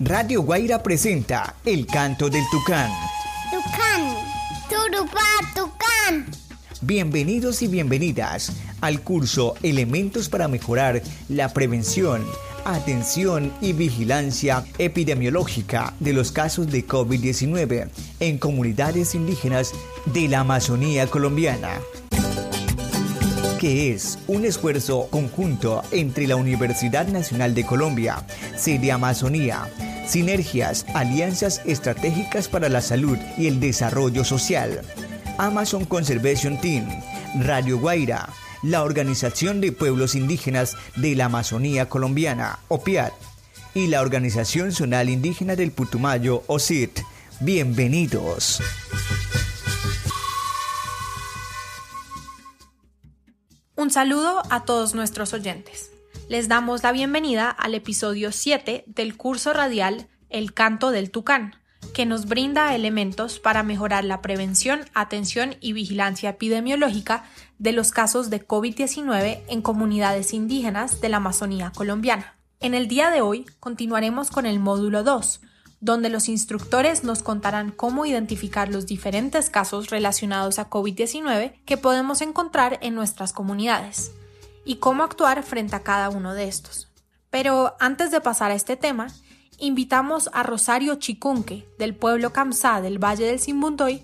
Radio Guaira presenta El canto del tucán. Tucán, turupá, tucán. Bienvenidos y bienvenidas al curso Elementos para mejorar la prevención, atención y vigilancia epidemiológica de los casos de COVID-19 en comunidades indígenas de la Amazonía colombiana que es un esfuerzo conjunto entre la Universidad Nacional de Colombia, Sede Amazonía, Sinergias, Alianzas Estratégicas para la Salud y el Desarrollo Social, Amazon Conservation Team, Radio Guaira, la Organización de Pueblos Indígenas de la Amazonía Colombiana, OPIAT, y la Organización Zonal Indígena del Putumayo, OSIT. Bienvenidos. Un saludo a todos nuestros oyentes. Les damos la bienvenida al episodio 7 del curso radial El canto del tucán, que nos brinda elementos para mejorar la prevención, atención y vigilancia epidemiológica de los casos de COVID-19 en comunidades indígenas de la Amazonía colombiana. En el día de hoy continuaremos con el módulo 2, donde los instructores nos contarán cómo identificar los diferentes casos relacionados a COVID-19 que podemos encontrar en nuestras comunidades y cómo actuar frente a cada uno de estos. Pero antes de pasar a este tema, invitamos a Rosario Chicunque, del pueblo Kamsá del Valle del Simbundoy,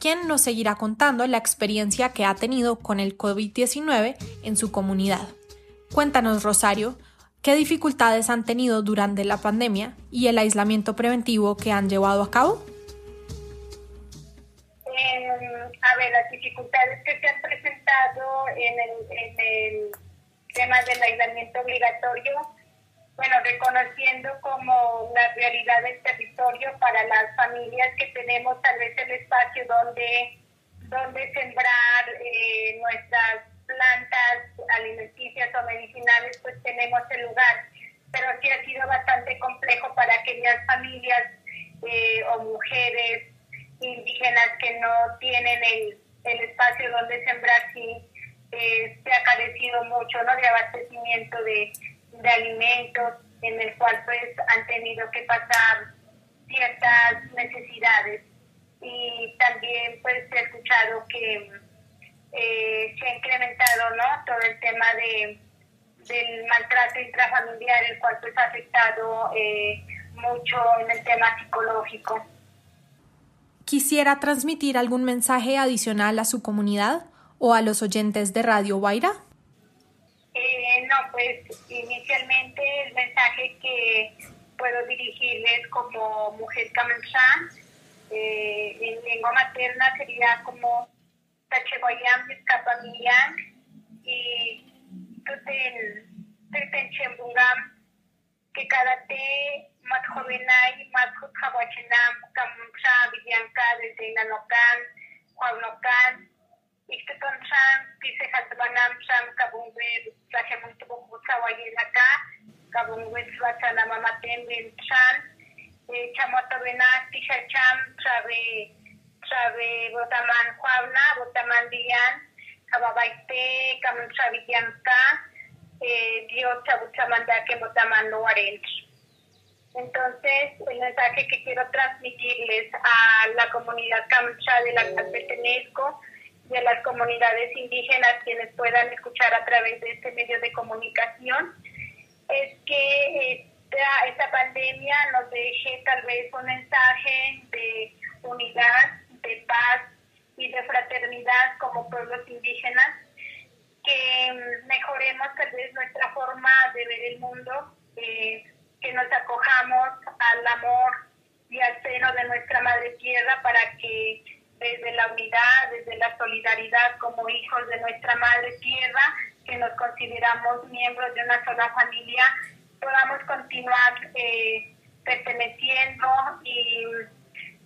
quien nos seguirá contando la experiencia que ha tenido con el COVID-19 en su comunidad. Cuéntanos, Rosario, ¿Qué dificultades han tenido durante la pandemia y el aislamiento preventivo que han llevado a cabo? Eh, a ver, las dificultades que se han presentado en el, tema del aislamiento obligatorio, bueno, reconociendo como la realidad del territorio para las familias que tenemos tal vez el espacio donde, donde sembrar eh, pues tenemos el lugar. Pero sí ha sido bastante complejo para aquellas familias eh, o mujeres indígenas que no tienen el, el espacio donde sembrar, sí eh, se ha carecido mucho ¿no? de abastecimiento de, de alimentos, en el cual pues han tenido que pasar ciertas necesidades. Y también pues he escuchado que eh, se ha incrementado ¿no? todo el tema de, del maltrato intrafamiliar, el cual pues ha afectado eh, mucho en el tema psicológico. ¿Quisiera transmitir algún mensaje adicional a su comunidad o a los oyentes de Radio Guaira? Eh, no, pues inicialmente el mensaje que puedo dirigirles como mujer Kamenshan eh, en lengua materna sería como Tachegoyam Vizcapamillán y Tuten, Tuten Chembungam, que cada te más jovenay, más jutjawachinam, Kamsha, Villanca, desde Nanocan, Juanocan, Ixteton Sham, Pise Hatbanam Sham, Kabungwe, Tlajemuntubo Jutzawayelaka, Kabungwe Tzwachanama Matemben Sham, Chamoto Benak, Tisha Cham, Trabe, sabe botaman juabna, botaman dian, kababaite, kamun sabidianka, eh, Dios chabuchamanda que botaman no Entonces, el mensaje que quiero transmitirles a la comunidad Kamcha de la que pertenezco y a las comunidades indígenas quienes puedan escuchar a través de este medio de comunicación es que esta, esta pandemia nos deje tal vez un mensaje de unidad, de paz y de fraternidad como pueblos indígenas, que mm, mejoremos tal vez nuestra forma de ver el mundo, eh, que nos acojamos al amor y al seno de nuestra madre tierra para que desde la unidad, desde la solidaridad como hijos de nuestra madre tierra, que nos consideramos miembros de una sola familia, podamos continuar eh, perteneciendo y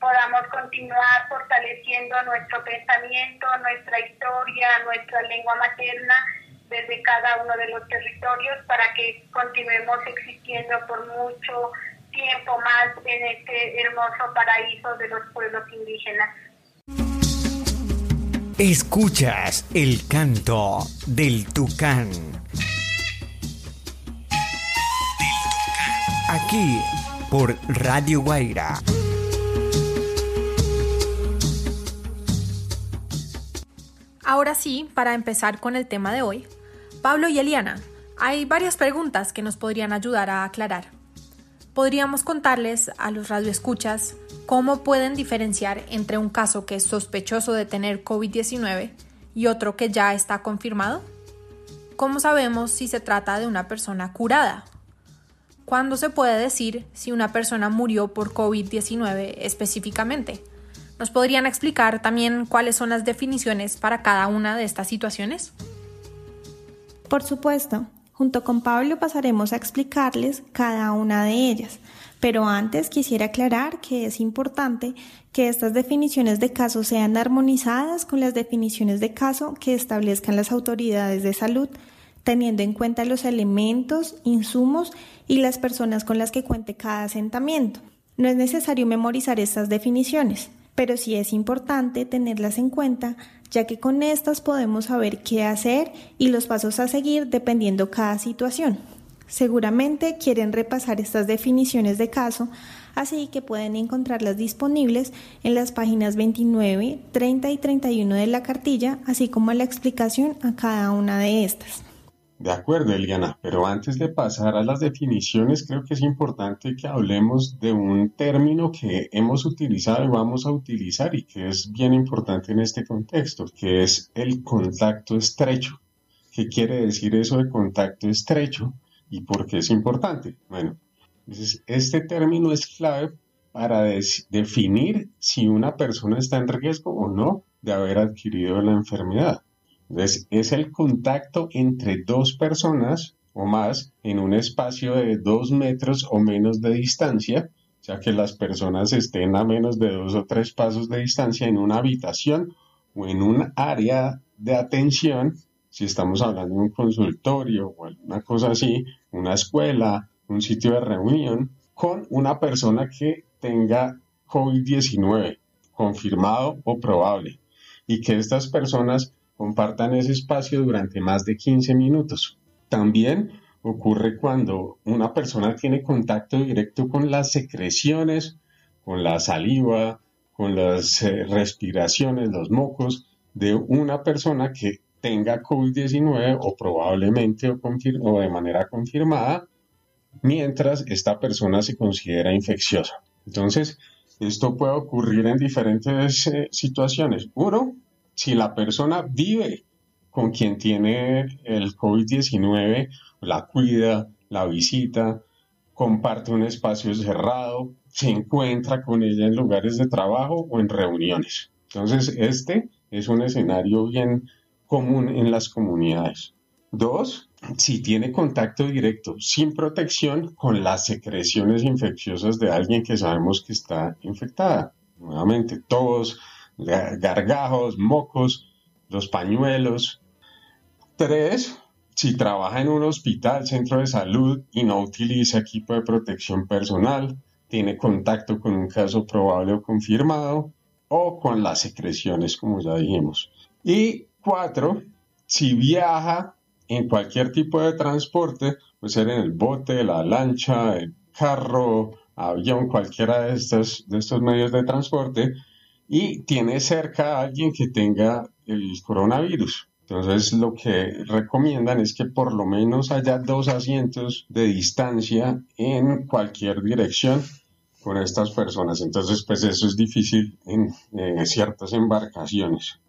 podamos continuar fortaleciendo nuestro pensamiento, nuestra historia, nuestra lengua materna desde cada uno de los territorios para que continuemos existiendo por mucho tiempo más en este hermoso paraíso de los pueblos indígenas. Escuchas el canto del tucán. Aquí por Radio Guaira. Ahora sí, para empezar con el tema de hoy, Pablo y Eliana, hay varias preguntas que nos podrían ayudar a aclarar. Podríamos contarles a los radioescuchas cómo pueden diferenciar entre un caso que es sospechoso de tener COVID-19 y otro que ya está confirmado. ¿Cómo sabemos si se trata de una persona curada? ¿Cuándo se puede decir si una persona murió por COVID-19 específicamente? ¿Nos podrían explicar también cuáles son las definiciones para cada una de estas situaciones? Por supuesto, junto con Pablo pasaremos a explicarles cada una de ellas, pero antes quisiera aclarar que es importante que estas definiciones de caso sean armonizadas con las definiciones de caso que establezcan las autoridades de salud, teniendo en cuenta los elementos, insumos y las personas con las que cuente cada asentamiento. No es necesario memorizar estas definiciones, pero sí es importante tenerlas en cuenta, ya que con estas podemos saber qué hacer y los pasos a seguir dependiendo cada situación. Seguramente quieren repasar estas definiciones de caso, así que pueden encontrarlas disponibles en las páginas 29, 30 y 31 de la cartilla, así como la explicación a cada una de estas. De acuerdo, Eliana, pero antes de pasar a las definiciones, creo que es importante que hablemos de un término que hemos utilizado y vamos a utilizar y que es bien importante en este contexto, que es el contacto estrecho. ¿Qué quiere decir eso de contacto estrecho? ¿Y por qué es importante? Bueno, este término es clave para definir si una persona está en riesgo o no de haber adquirido la enfermedad. Entonces, es el contacto entre dos personas o más en un espacio de dos metros o menos de distancia, o sea que las personas estén a menos de dos o tres pasos de distancia en una habitación o en un área de atención si estamos hablando de un consultorio o alguna cosa así, una escuela, un sitio de reunión, con una persona que tenga COVID-19 confirmado o probable. Y que estas personas compartan ese espacio durante más de 15 minutos. También ocurre cuando una persona tiene contacto directo con las secreciones, con la saliva, con las eh, respiraciones, los mocos de una persona que tenga COVID-19 o probablemente o, de manera confirmada, mientras esta persona se considera infecciosa. Entonces, esto puede ocurrir en diferentes eh, situaciones. Uno, si la persona vive con quien tiene el COVID-19, la cuida, la visita, comparte un espacio cerrado, se encuentra con ella en lugares de trabajo o en reuniones. Entonces, este es un escenario bien común en las comunidades. Dos, si tiene contacto directo sin protección con las secreciones infecciosas de alguien que sabemos que está infectada. Nuevamente, todos, gargajos, mocos, los pañuelos. Tres, si trabaja en un hospital, centro de salud y no utiliza equipo de protección personal, tiene contacto con un caso probable o confirmado o con las secreciones, como ya dijimos. Y Cuatro, si viaja en cualquier tipo de transporte, puede ser en el bote, la lancha, el carro, avión, cualquiera de estos, de estos medios de transporte, y tiene cerca a alguien que tenga el coronavirus. Entonces lo que recomiendan es que por lo menos haya dos asientos de distancia en cualquier dirección con estas personas. Entonces pues eso es difícil en ciertas embarcaciones.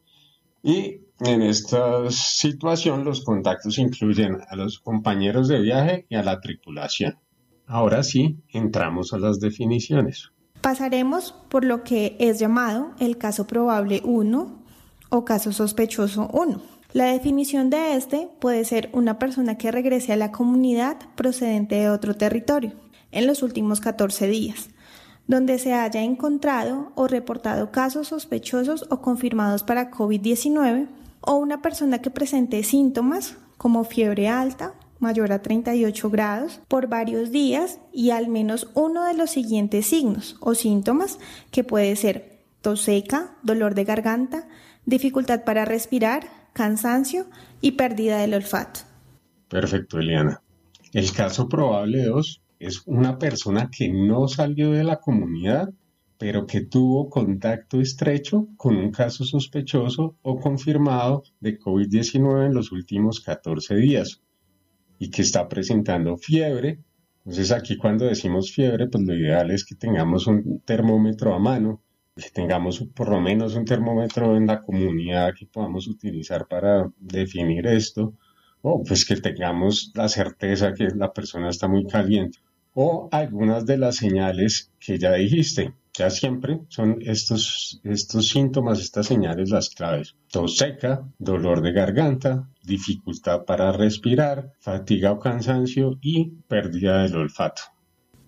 Y en esta situación los contactos incluyen a los compañeros de viaje y a la tripulación. Ahora sí, entramos a las definiciones. Pasaremos por lo que es llamado el caso probable 1 o caso sospechoso 1. La definición de este puede ser una persona que regrese a la comunidad procedente de otro territorio en los últimos 14 días donde se haya encontrado o reportado casos sospechosos o confirmados para COVID-19 o una persona que presente síntomas como fiebre alta mayor a 38 grados por varios días y al menos uno de los siguientes signos o síntomas que puede ser tos seca, dolor de garganta, dificultad para respirar, cansancio y pérdida del olfato. Perfecto, Eliana. El caso probable 2 es una persona que no salió de la comunidad, pero que tuvo contacto estrecho con un caso sospechoso o confirmado de COVID-19 en los últimos 14 días y que está presentando fiebre. Entonces aquí cuando decimos fiebre, pues lo ideal es que tengamos un termómetro a mano, que tengamos por lo menos un termómetro en la comunidad que podamos utilizar para definir esto, o pues que tengamos la certeza que la persona está muy caliente, o algunas de las señales que ya dijiste, ya siempre son estos, estos síntomas, estas señales las claves. Tos seca, dolor de garganta, dificultad para respirar, fatiga o cansancio y pérdida del olfato.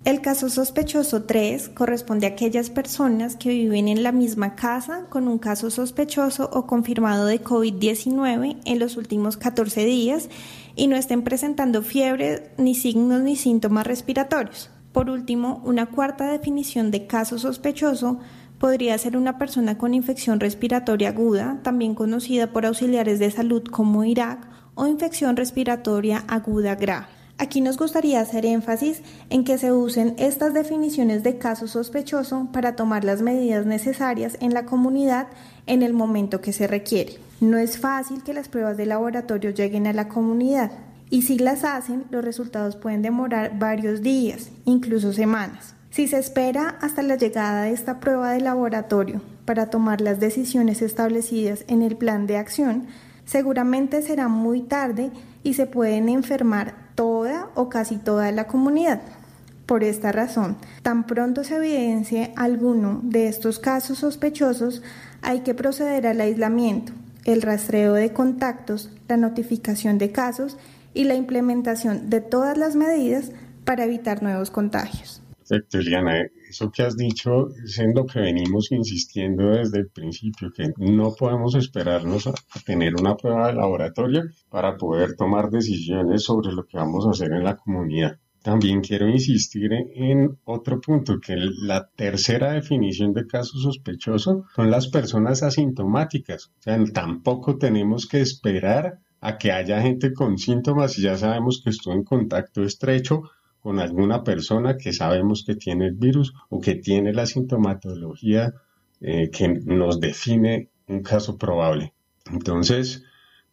El caso sospechoso 3 corresponde a aquellas personas que viven en la misma casa con un caso sospechoso o confirmado de COVID-19 en los últimos 14 días y no estén presentando fiebre ni signos ni síntomas respiratorios. Por último, una cuarta definición de caso sospechoso podría ser una persona con infección respiratoria aguda, también conocida por auxiliares de salud como IRAC, o infección respiratoria aguda grave. Aquí nos gustaría hacer énfasis en que se usen estas definiciones de caso sospechoso para tomar las medidas necesarias en la comunidad en el momento que se requiere. No es fácil que las pruebas de laboratorio lleguen a la comunidad y si las hacen, los resultados pueden demorar varios días, incluso semanas. Si se espera hasta la llegada de esta prueba de laboratorio para tomar las decisiones establecidas en el plan de acción, seguramente será muy tarde y se pueden enfermar toda o casi toda la comunidad. Por esta razón, tan pronto se evidencie alguno de estos casos sospechosos, hay que proceder al aislamiento, el rastreo de contactos, la notificación de casos y la implementación de todas las medidas para evitar nuevos contagios. Perfecto, Eliana. Eso que has dicho es en lo que venimos insistiendo desde el principio, que no podemos esperarnos a tener una prueba de laboratorio para poder tomar decisiones sobre lo que vamos a hacer en la comunidad. También quiero insistir en otro punto, que la tercera definición de caso sospechoso son las personas asintomáticas. O sea, tampoco tenemos que esperar a que haya gente con síntomas y ya sabemos que estuvo en contacto estrecho con alguna persona que sabemos que tiene el virus o que tiene la sintomatología eh, que nos define un caso probable. Entonces,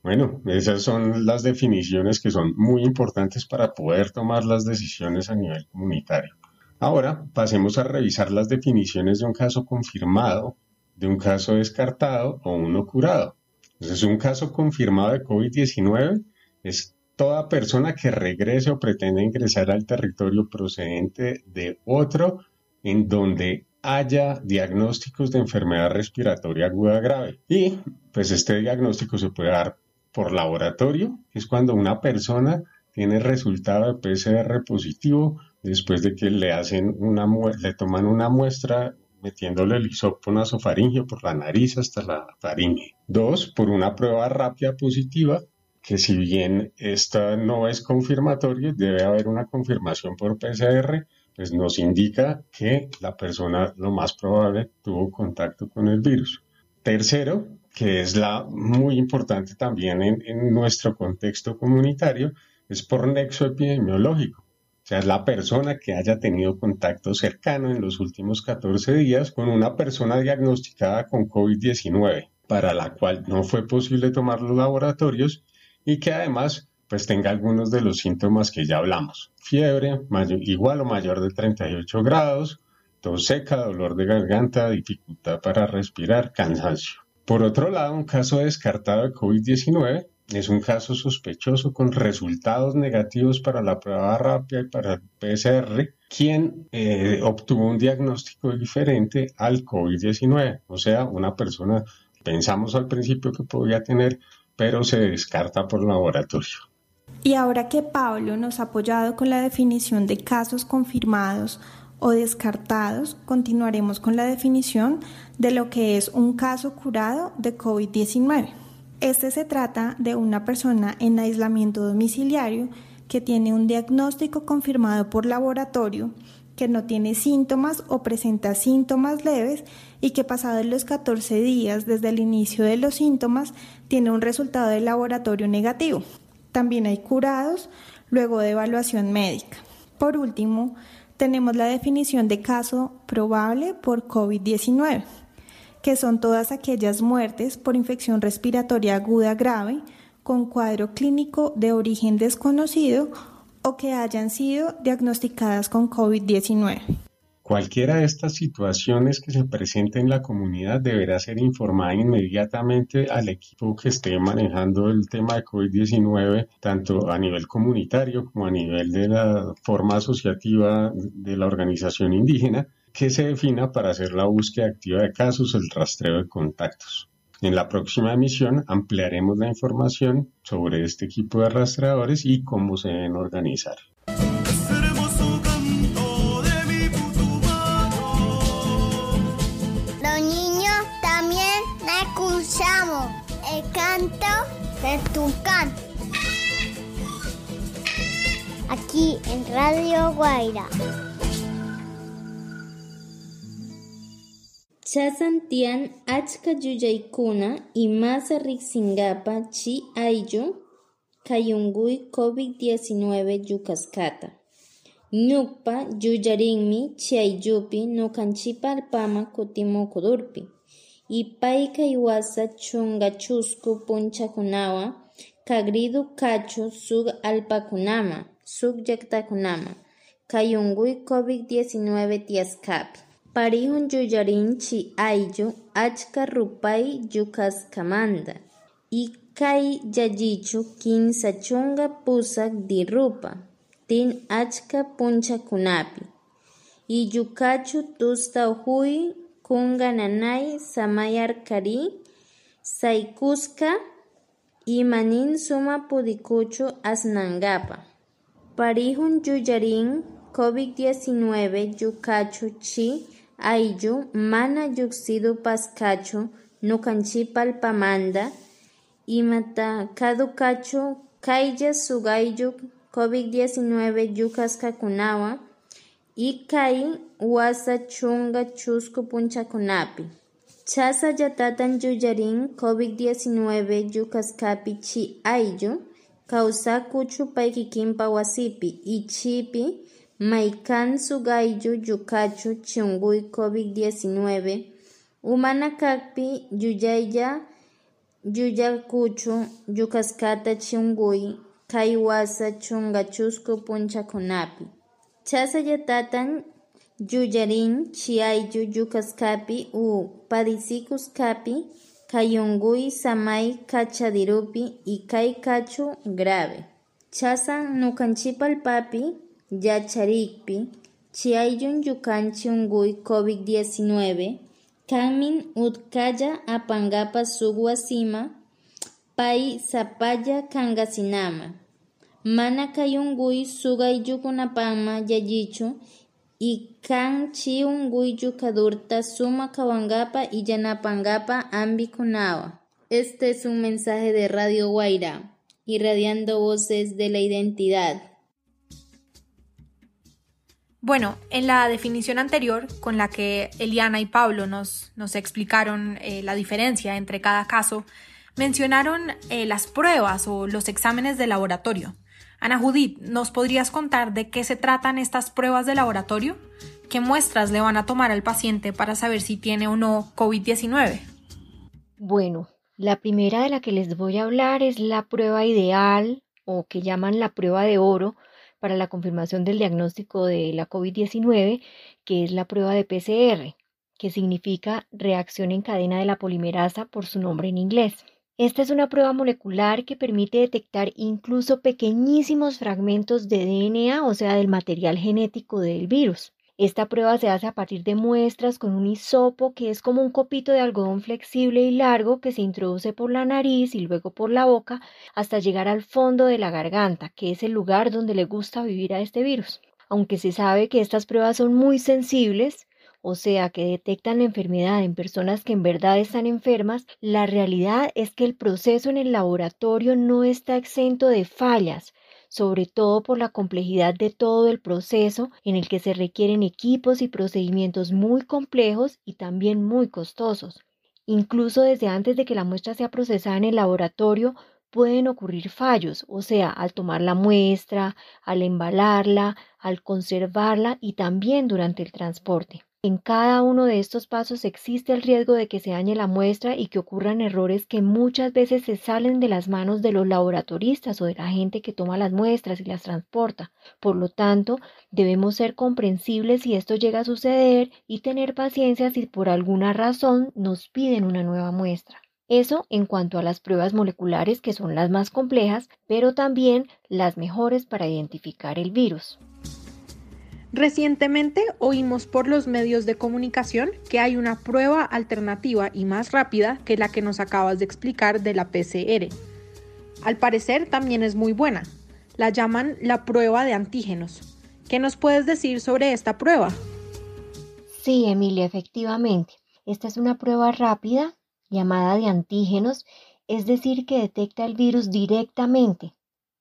bueno, esas son las definiciones que son muy importantes para poder tomar las decisiones a nivel comunitario. Ahora pasemos a revisar las definiciones de un caso confirmado, de un caso descartado o uno curado. Entonces, un caso confirmado de COVID-19 es toda persona que regrese o pretenda ingresar al territorio procedente de otro en donde haya diagnósticos de enfermedad respiratoria aguda grave. Y pues este diagnóstico se puede dar por laboratorio, que es cuando una persona tiene resultado de PCR positivo después de que le hacen una le toman una muestra metiéndole el hisopo nasofaringeo por la nariz hasta la faringe. Dos, por una prueba rápida positiva, que si bien esta no es confirmatoria, debe haber una confirmación por PCR, pues nos indica que la persona lo más probable tuvo contacto con el virus. Tercero, que es la muy importante también en, en nuestro contexto comunitario, es por nexo epidemiológico. O sea, es la persona que haya tenido contacto cercano en los últimos 14 días con una persona diagnosticada con COVID-19, para la cual no fue posible tomar los laboratorios y que además pues tenga algunos de los síntomas que ya hablamos. Fiebre igual o mayor de 38 grados, tos seca, dolor de garganta, dificultad para respirar, cansancio. Por otro lado, un caso descartado de COVID-19 es un caso sospechoso con resultados negativos para la prueba rápida y para el PCR, quien eh, obtuvo un diagnóstico diferente al COVID-19. O sea, una persona pensamos al principio que podía tener, pero se descarta por laboratorio. Y ahora que Pablo nos ha apoyado con la definición de casos confirmados o descartados, continuaremos con la definición de lo que es un caso curado de COVID-19. Este se trata de una persona en aislamiento domiciliario que tiene un diagnóstico confirmado por laboratorio, que no tiene síntomas o presenta síntomas leves y que pasados los 14 días desde el inicio de los síntomas tiene un resultado de laboratorio negativo. También hay curados luego de evaluación médica. Por último, tenemos la definición de caso probable por COVID-19, que son todas aquellas muertes por infección respiratoria aguda grave con cuadro clínico de origen desconocido o que hayan sido diagnosticadas con COVID-19. Cualquiera de estas situaciones que se presenten en la comunidad deberá ser informada inmediatamente al equipo que esté manejando el tema de COVID-19, tanto a nivel comunitario como a nivel de la forma asociativa de la organización indígena, que se defina para hacer la búsqueda activa de casos, el rastreo de contactos. En la próxima emisión ampliaremos la información sobre este equipo de rastreadores y cómo se deben organizar. el canto de Tucán. Aquí en Radio Guaira. Chasantian achka yuyaykuna y masa riksingapa chi ayllu kayungui COVID-19 yukaskata. Ñukpa yuyarinmi ayllupi nukanchipa alpama kutimukudurpi. Ipayka iwasa chungachusku punchakunawan kagridu kachu suk alpakunama, suk llaqtakunama, kay unquy COVID-19 tiyaskapi. Parihun yuyarinchi ayllu achka rupay yukaskamanta y kay llayichu kinsa chunga pusak dirupa tin achka punchakunapi y yukachu tusta huy kunga nanay samayarkari saykuska imanin suma pudikuchu asnangapa. Parihun yuyarin COVID-19 yukachu chi ayllu mana yuksidu paskachu nukanchipalpamanda imata kadukachu kaylla sugayllu COVID-19 yukaskakunawan Ikay wasa chunga chusku punchakunapi. Chasa yatatan yuyarin COVID-19 yukaskapi chi ayllu kawsakuchu pay kikinpa wasipi ichipi maykan sugayllu yukachu chunguy COVID-19 umana kakpi yuyaylla yuyakuchu yukaskata chunguy kay wasa chunga chusku punchakunapi. Chasallatatam yuyarin chiayllu yukaskapi u padisikuskapi kayunguy samay kachadirupi y kay kachu grave. Chasan nukanchipalpapi yacharikpi chiayllun yukanchi unguy COVID-19 kanmin utkalla apangapa suk wasima pay sapalla kangasinama. Mana kay unquy suqayllukunapaqma llayichu y kan chi unquyllu kadurta suma kawankapa y yanapankapa ambikunawan. Este es un mensaje de Radio Guaira, irradiando voces de la identidad. Bueno, en la definición anterior, con la que Eliana y Pablo nos, explicaron eh, la diferencia entre cada caso, mencionaron eh, las pruebas o los exámenes de laboratorio. Ana Judith, ¿nos podrías contar de qué se tratan estas pruebas de laboratorio? ¿Qué muestras le van a tomar al paciente para saber si tiene o no COVID-19? Bueno, la primera de la que les voy a hablar es la prueba ideal o que llaman la prueba de oro para la confirmación del diagnóstico de la COVID-19, que es la prueba de PCR, que significa reacción en cadena de la polimerasa por su nombre en inglés. Esta es una prueba molecular que permite detectar incluso pequeñísimos fragmentos de DNA, o sea, del material genético del virus. Esta prueba se hace a partir de muestras con un hisopo que es como un copito de algodón flexible y largo que se introduce por la nariz y luego por la boca hasta llegar al fondo de la garganta, que es el lugar donde le gusta vivir a este virus. Aunque se sabe que estas pruebas son muy sensibles, o sea, que detectan la enfermedad en personas que en verdad están enfermas, la realidad es que el proceso en el laboratorio no está exento de fallas, sobre todo por la complejidad de todo el proceso en el que se requieren equipos y procedimientos muy complejos y también muy costosos. Incluso desde antes de que la muestra sea procesada en el laboratorio, pueden ocurrir fallos, o sea, al tomar la muestra, al embalarla, al conservarla y también durante el transporte. En cada uno de estos pasos existe el riesgo de que se dañe la muestra y que ocurran errores que muchas veces se salen de las manos de los laboratoristas o de la gente que toma las muestras y las transporta. Por lo tanto, debemos ser comprensibles si esto llega a suceder y tener paciencia si por alguna razón nos piden una nueva muestra. Eso en cuanto a las pruebas moleculares que son las más complejas, pero también las mejores para identificar el virus. Recientemente oímos por los medios de comunicación que hay una prueba alternativa y más rápida que la que nos acabas de explicar de la PCR. Al parecer también es muy buena. La llaman la prueba de antígenos. ¿Qué nos puedes decir sobre esta prueba? Sí, Emilia, efectivamente. Esta es una prueba rápida llamada de antígenos, es decir, que detecta el virus directamente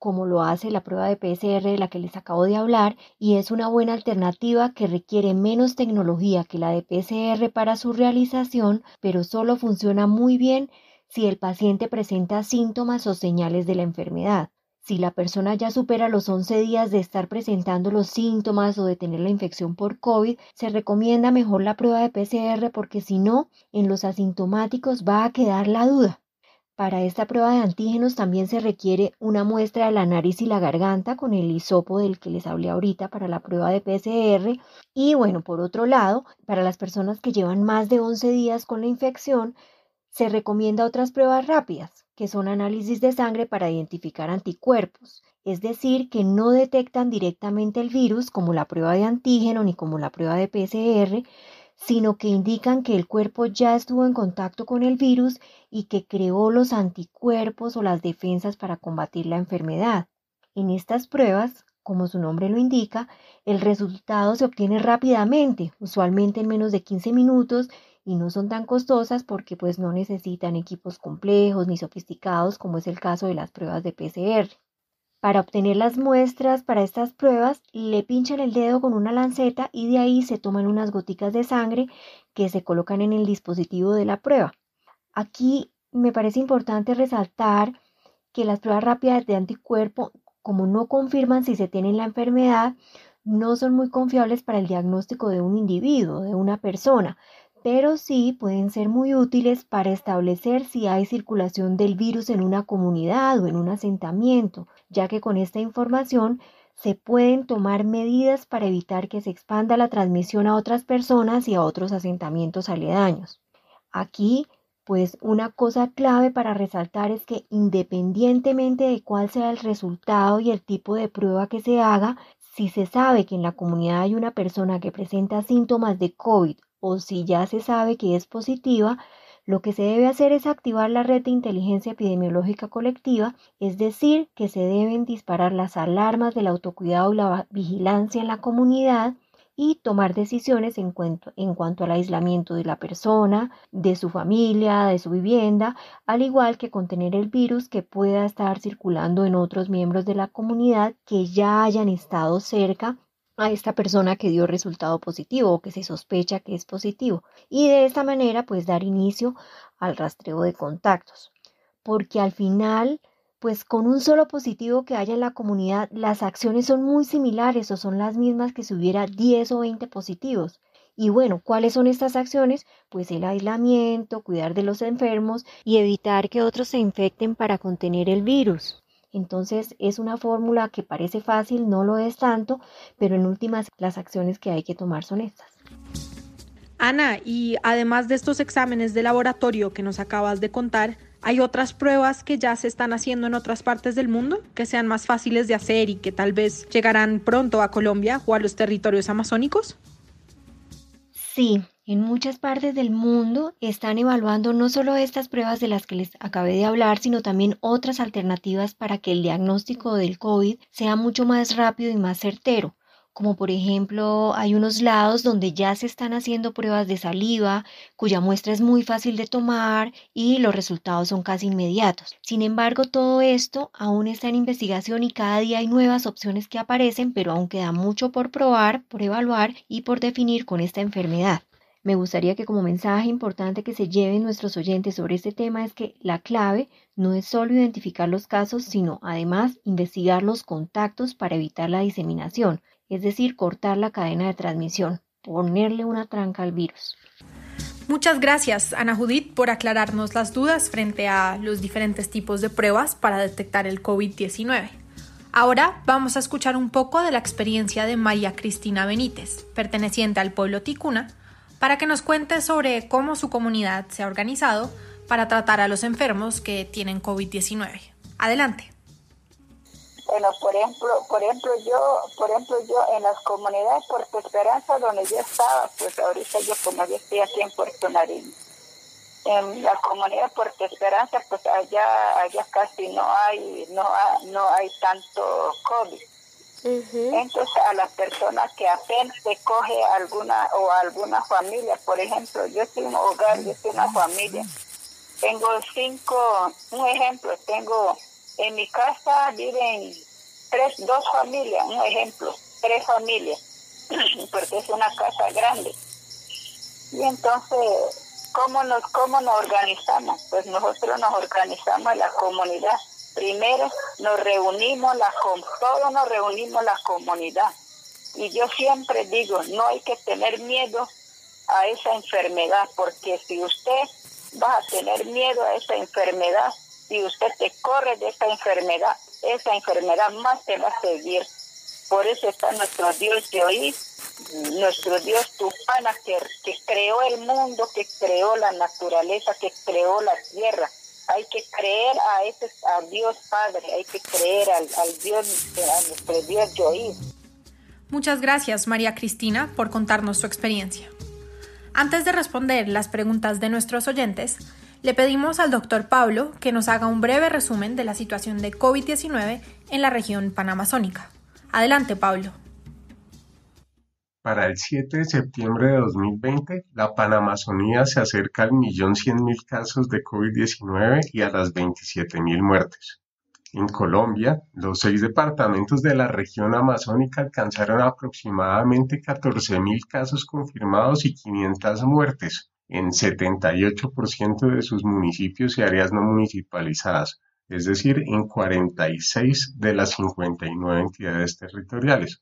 como lo hace la prueba de PCR de la que les acabo de hablar, y es una buena alternativa que requiere menos tecnología que la de PCR para su realización, pero solo funciona muy bien si el paciente presenta síntomas o señales de la enfermedad. Si la persona ya supera los 11 días de estar presentando los síntomas o de tener la infección por COVID, se recomienda mejor la prueba de PCR porque si no, en los asintomáticos va a quedar la duda. Para esta prueba de antígenos también se requiere una muestra de la nariz y la garganta con el hisopo del que les hablé ahorita para la prueba de PCR. Y bueno, por otro lado, para las personas que llevan más de 11 días con la infección, se recomienda otras pruebas rápidas, que son análisis de sangre para identificar anticuerpos, es decir, que no detectan directamente el virus como la prueba de antígeno ni como la prueba de PCR, sino que indican que el cuerpo ya estuvo en contacto con el virus y que creó los anticuerpos o las defensas para combatir la enfermedad. En estas pruebas, como su nombre lo indica, el resultado se obtiene rápidamente, usualmente en menos de 15 minutos y no son tan costosas porque pues no necesitan equipos complejos ni sofisticados como es el caso de las pruebas de PCR. Para obtener las muestras para estas pruebas, le pinchan el dedo con una lanceta y de ahí se toman unas goticas de sangre que se colocan en el dispositivo de la prueba. Aquí me parece importante resaltar que las pruebas rápidas de anticuerpo, como no confirman si se tiene la enfermedad, no son muy confiables para el diagnóstico de un individuo, de una persona, pero sí pueden ser muy útiles para establecer si hay circulación del virus en una comunidad o en un asentamiento, ya que con esta información se pueden tomar medidas para evitar que se expanda la transmisión a otras personas y a otros asentamientos aledaños. Aquí, pues una cosa clave para resaltar es que independientemente de cuál sea el resultado y el tipo de prueba que se haga, si se sabe que en la comunidad hay una persona que presenta síntomas de COVID o si ya se sabe que es positiva, lo que se debe hacer es activar la red de inteligencia epidemiológica colectiva, es decir, que se deben disparar las alarmas del autocuidado y la vigilancia en la comunidad y tomar decisiones en cuanto, al aislamiento de la persona, de su familia, de su vivienda, al igual que contener el virus que pueda estar circulando en otros miembros de la comunidad que ya hayan estado cerca a esta persona que dio resultado positivo o que se sospecha que es positivo y de esta manera pues dar inicio al rastreo de contactos porque al final pues con un solo positivo que haya en la comunidad las acciones son muy similares o son las mismas que si hubiera 10 o 20 positivos y bueno, ¿cuáles son estas acciones? Pues el aislamiento, cuidar de los enfermos y evitar que otros se infecten para contener el virus. Entonces es una fórmula que parece fácil, no lo es tanto, pero en últimas las acciones que hay que tomar son estas. Ana, y además de estos exámenes de laboratorio que nos acabas de contar, ¿hay otras pruebas que ya se están haciendo en otras partes del mundo que sean más fáciles de hacer y que tal vez llegarán pronto a Colombia o a los territorios amazónicos? Sí, en muchas partes del mundo están evaluando no solo estas pruebas de las que les acabé de hablar, sino también otras alternativas para que el diagnóstico del COVID sea mucho más rápido y más certero. Como por ejemplo, hay unos lados donde ya se están haciendo pruebas de saliva, cuya muestra es muy fácil de tomar y los resultados son casi inmediatos. Sin embargo, todo esto aún está en investigación y cada día hay nuevas opciones que aparecen, pero aún queda mucho por probar, por evaluar y por definir con esta enfermedad. Me gustaría que como mensaje importante que se lleven nuestros oyentes sobre este tema es que la clave no es solo identificar los casos, sino además investigar los contactos para evitar la diseminación, es decir, cortar la cadena de transmisión, ponerle una tranca al virus. Muchas gracias, Ana Judith, por aclararnos las dudas frente a los diferentes tipos de pruebas para detectar el COVID-19. Ahora vamos a escuchar un poco de la experiencia de María Cristina Benítez, perteneciente al pueblo ticuna, para que nos cuente sobre cómo su comunidad se ha organizado para tratar a los enfermos que tienen COVID-19. Adelante. Bueno, por ejemplo, por ejemplo yo, por ejemplo yo en las comunidades Puerto Esperanza donde yo estaba, pues ahorita yo como yo estoy aquí en Puerto Nariño, en la comunidad de Puerto Esperanza, pues allá, allá casi no hay, no, no hay tanto COVID. Entonces a las personas que apenas se coge alguna o alguna familia, por ejemplo, yo soy un hogar, yo soy una familia, tengo cinco, un ejemplo, tengo en mi casa viven tres, dos familias, un ejemplo, tres familias, porque es una casa grande. Y entonces, ¿cómo nos, cómo nos organizamos? Pues nosotros nos organizamos en la comunidad Primero nos reunimos, la, todos nos reunimos la comunidad. Y yo siempre digo, no hay que tener miedo a esa enfermedad, porque si usted va a tener miedo a esa enfermedad, si usted te corre de esa enfermedad, esa enfermedad más te va a seguir. Por eso está nuestro Dios de hoy, nuestro Dios Tupana, que, que creó el mundo, que creó la naturaleza, que creó la tierra hay que creer a ese a Dios Padre, hay que creer al, Dios, a nuestro Dios Yoí. Muchas gracias, María Cristina, por contarnos su experiencia. Antes de responder las preguntas de nuestros oyentes, le pedimos al doctor Pablo que nos haga un breve resumen de la situación de COVID-19 en la región panamazónica. Adelante, Pablo. Para el 7 de septiembre de 2020, la Panamazonía se acerca al millón cien mil casos de COVID-19 y a las 27 mil muertes. En Colombia, los seis departamentos de la región amazónica alcanzaron aproximadamente 14 mil casos confirmados y 500 muertes en 78% de sus municipios y áreas no municipalizadas, es decir, en 46 de las 59 entidades territoriales.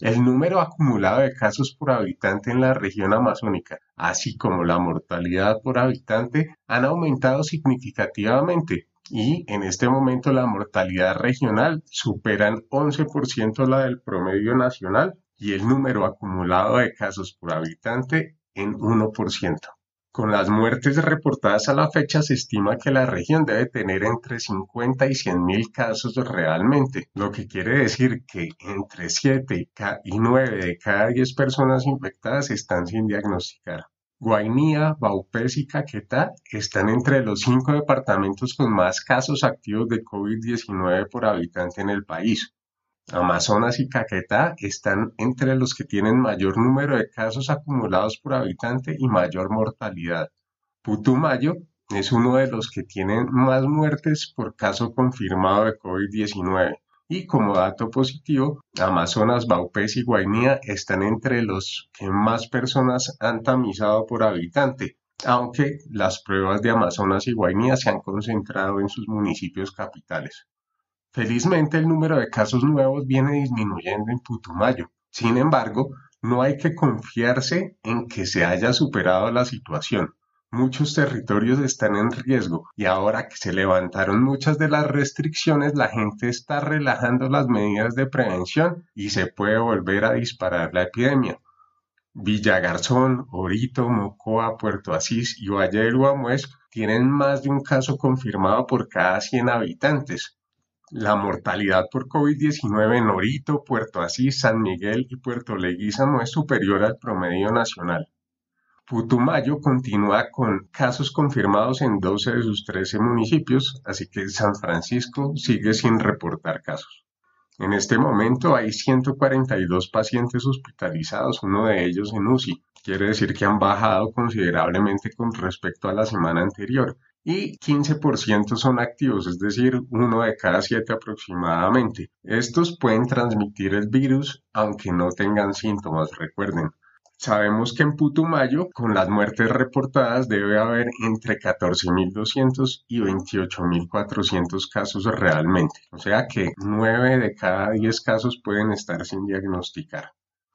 El número acumulado de casos por habitante en la región amazónica, así como la mortalidad por habitante, han aumentado significativamente y en este momento la mortalidad regional superan 11% la del promedio nacional y el número acumulado de casos por habitante en 1%. Con las muertes reportadas a la fecha, se estima que la región debe tener entre 50 y 100 mil casos realmente, lo que quiere decir que entre 7 y 9 de cada 10 personas infectadas están sin diagnosticar. Guainía, Baupés y Caquetá están entre los cinco departamentos con más casos activos de COVID-19 por habitante en el país. Amazonas y Caquetá están entre los que tienen mayor número de casos acumulados por habitante y mayor mortalidad. Putumayo es uno de los que tienen más muertes por caso confirmado de COVID-19. Y como dato positivo, Amazonas, Baupés y Guainía están entre los que más personas han tamizado por habitante, aunque las pruebas de Amazonas y Guainía se han concentrado en sus municipios capitales. Felizmente el número de casos nuevos viene disminuyendo en Putumayo. Sin embargo, no hay que confiarse en que se haya superado la situación. Muchos territorios están en riesgo y ahora que se levantaron muchas de las restricciones, la gente está relajando las medidas de prevención y se puede volver a disparar la epidemia. Villagarzón, Orito, Mocoa, Puerto Asís y Valle del Guamués tienen más de un caso confirmado por cada 100 habitantes. La mortalidad por COVID-19 en Orito, Puerto Asís, San Miguel y Puerto Leguízamo es superior al promedio nacional. Putumayo continúa con casos confirmados en 12 de sus 13 municipios, así que San Francisco sigue sin reportar casos. En este momento hay 142 pacientes hospitalizados, uno de ellos en UCI. Quiere decir que han bajado considerablemente con respecto a la semana anterior y 15% son activos, es decir, uno de cada siete aproximadamente. Estos pueden transmitir el virus aunque no tengan síntomas, recuerden. Sabemos que en Putumayo, con las muertes reportadas, debe haber entre 14.200 y 28.400 casos realmente. O sea que 9 de cada 10 casos pueden estar sin diagnosticar.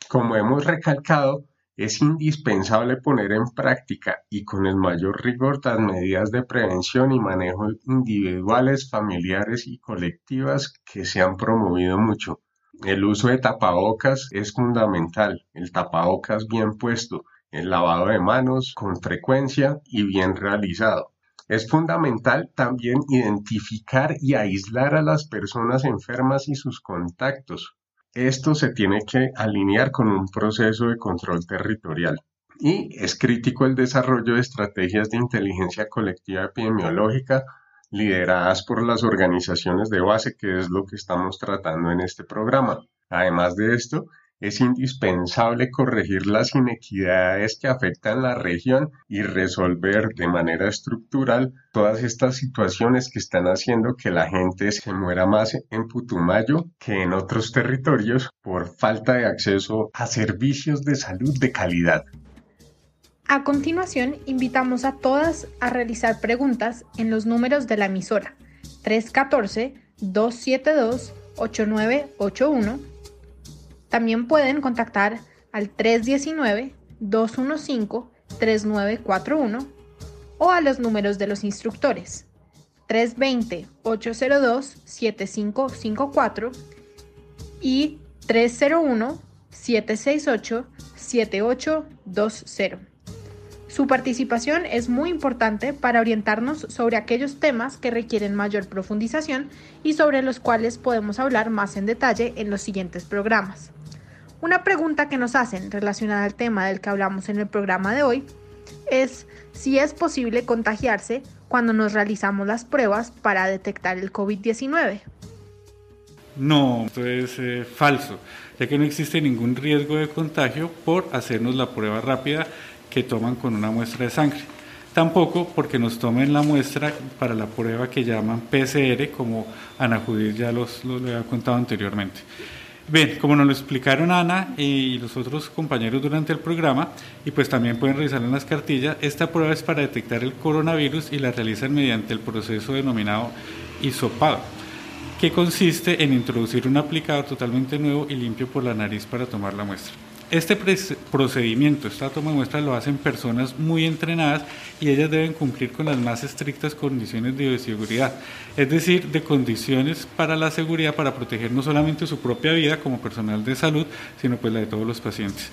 Como hemos recalcado, es indispensable poner en práctica y con el mayor rigor las medidas de prevención y manejo individuales, familiares y colectivas que se han promovido mucho el uso de tapabocas es fundamental, el tapabocas bien puesto, el lavado de manos con frecuencia y bien realizado. Es fundamental también identificar y aislar a las personas enfermas y sus contactos. Esto se tiene que alinear con un proceso de control territorial. Y es crítico el desarrollo de estrategias de inteligencia colectiva epidemiológica lideradas por las organizaciones de base, que es lo que estamos tratando en este programa. Además de esto, es indispensable corregir las inequidades que afectan la región y resolver de manera estructural todas estas situaciones que están haciendo que la gente se muera más en Putumayo que en otros territorios por falta de acceso a servicios de salud de calidad. A continuación, invitamos a todas a realizar preguntas en los números de la emisora 314-272-8981. También pueden contactar al 319-215-3941 o a los números de los instructores 320-802-7554 y 301-768-7820. Su participación es muy importante para orientarnos sobre aquellos temas que requieren mayor profundización y sobre los cuales podemos hablar más en detalle en los siguientes programas. Una pregunta que nos hacen relacionada al tema del que hablamos en el programa de hoy es si es posible contagiarse cuando nos realizamos las pruebas para detectar el COVID-19. No, esto es eh, falso, ya que no existe ningún riesgo de contagio por hacernos la prueba rápida que toman con una muestra de sangre. Tampoco porque nos tomen la muestra para la prueba que llaman PCR, como Ana Judith ya lo había contado anteriormente. Bien, como nos lo explicaron Ana y los otros compañeros durante el programa, y pues también pueden revisar en las cartillas, esta prueba es para detectar el coronavirus y la realizan mediante el proceso denominado hisopado, que consiste en introducir un aplicador totalmente nuevo y limpio por la nariz para tomar la muestra. Este procedimiento, esta toma de muestras lo hacen personas muy entrenadas y ellas deben cumplir con las más estrictas condiciones de bioseguridad, es decir, de condiciones para la seguridad para proteger no solamente su propia vida como personal de salud, sino pues la de todos los pacientes.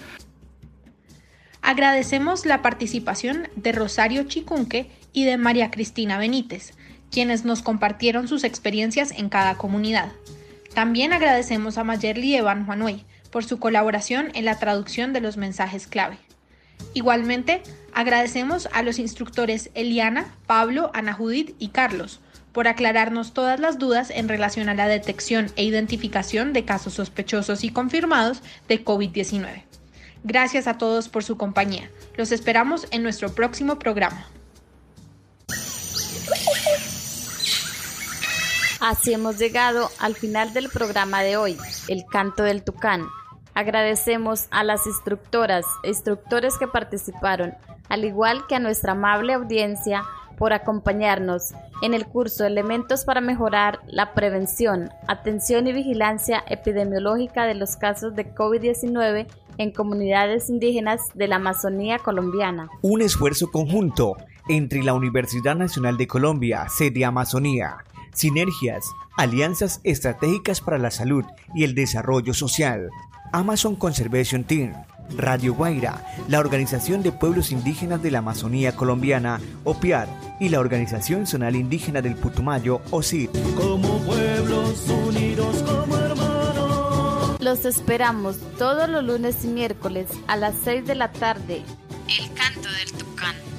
Agradecemos la participación de Rosario Chicunque y de María Cristina Benítez, quienes nos compartieron sus experiencias en cada comunidad. También agradecemos a Mayerly Evan Juanuey, por su colaboración en la traducción de los mensajes clave. Igualmente, agradecemos a los instructores Eliana, Pablo, Ana Judith y Carlos por aclararnos todas las dudas en relación a la detección e identificación de casos sospechosos y confirmados de COVID-19. Gracias a todos por su compañía. Los esperamos en nuestro próximo programa. Así hemos llegado al final del programa de hoy, El Canto del Tucán. Agradecemos a las instructoras e instructores que participaron, al igual que a nuestra amable audiencia por acompañarnos en el curso Elementos para mejorar la prevención, atención y vigilancia epidemiológica de los casos de COVID-19 en comunidades indígenas de la Amazonía colombiana. Un esfuerzo conjunto entre la Universidad Nacional de Colombia, sede Amazonía, sinergias, alianzas estratégicas para la salud y el desarrollo social, Amazon Conservation Team, Radio Guaira, la Organización de Pueblos Indígenas de la Amazonía Colombiana, OPIAR, y la Organización Zonal Indígena del Putumayo, OSIT. Como pueblos unidos como hermanos. Los esperamos todos los lunes y miércoles a las 6 de la tarde. El canto del tucán.